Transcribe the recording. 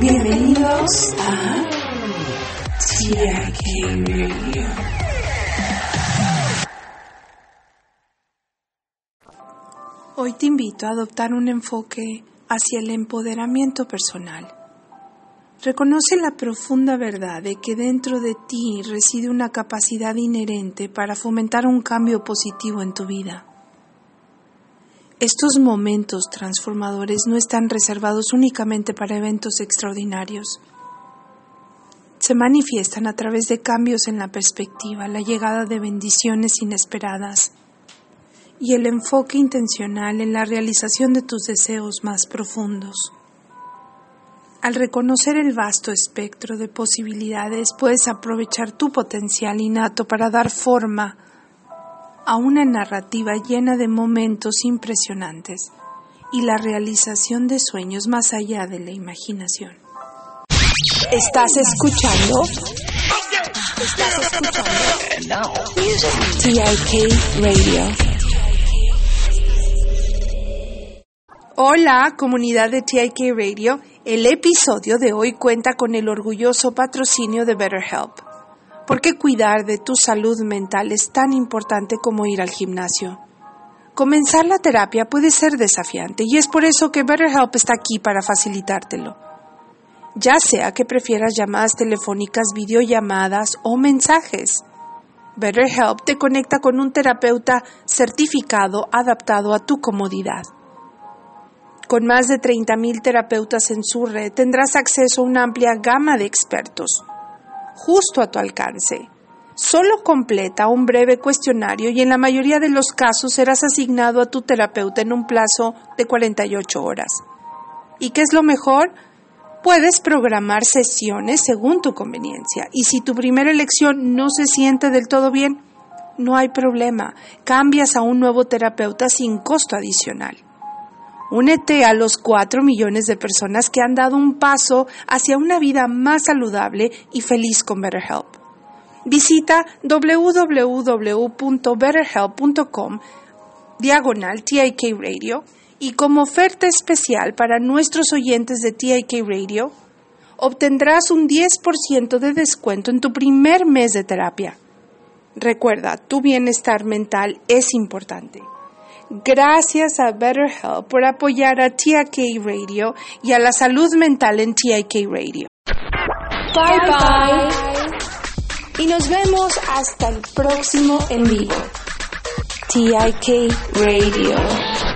Bienvenidos a Radio. Hoy te invito a adoptar un enfoque hacia el empoderamiento personal. Reconoce la profunda verdad de que dentro de ti reside una capacidad inherente para fomentar un cambio positivo en tu vida. Estos momentos transformadores no están reservados únicamente para eventos extraordinarios. Se manifiestan a través de cambios en la perspectiva, la llegada de bendiciones inesperadas y el enfoque intencional en la realización de tus deseos más profundos. Al reconocer el vasto espectro de posibilidades, puedes aprovechar tu potencial innato para dar forma a una narrativa llena de momentos impresionantes y la realización de sueños más allá de la imaginación. ¿Estás escuchando? ¿Estás escuchando? TIK Radio. Hola, comunidad de TIK Radio. El episodio de hoy cuenta con el orgulloso patrocinio de BetterHelp. ¿Por qué cuidar de tu salud mental es tan importante como ir al gimnasio? Comenzar la terapia puede ser desafiante y es por eso que BetterHelp está aquí para facilitártelo. Ya sea que prefieras llamadas telefónicas, videollamadas o mensajes. BetterHelp te conecta con un terapeuta certificado adaptado a tu comodidad. Con más de 30.000 terapeutas en su red tendrás acceso a una amplia gama de expertos justo a tu alcance. Solo completa un breve cuestionario y en la mayoría de los casos serás asignado a tu terapeuta en un plazo de 48 horas. ¿Y qué es lo mejor? Puedes programar sesiones según tu conveniencia y si tu primera elección no se siente del todo bien, no hay problema, cambias a un nuevo terapeuta sin costo adicional. Únete a los 4 millones de personas que han dado un paso hacia una vida más saludable y feliz con BetterHelp. Visita www.betterhelp.com diagonal TIK Radio y como oferta especial para nuestros oyentes de TIK Radio, obtendrás un 10% de descuento en tu primer mes de terapia. Recuerda, tu bienestar mental es importante. Gracias a BetterHelp por apoyar a TIK Radio y a la salud mental en TIK Radio. Bye bye. Y nos vemos hasta el próximo en vivo. TIK Radio.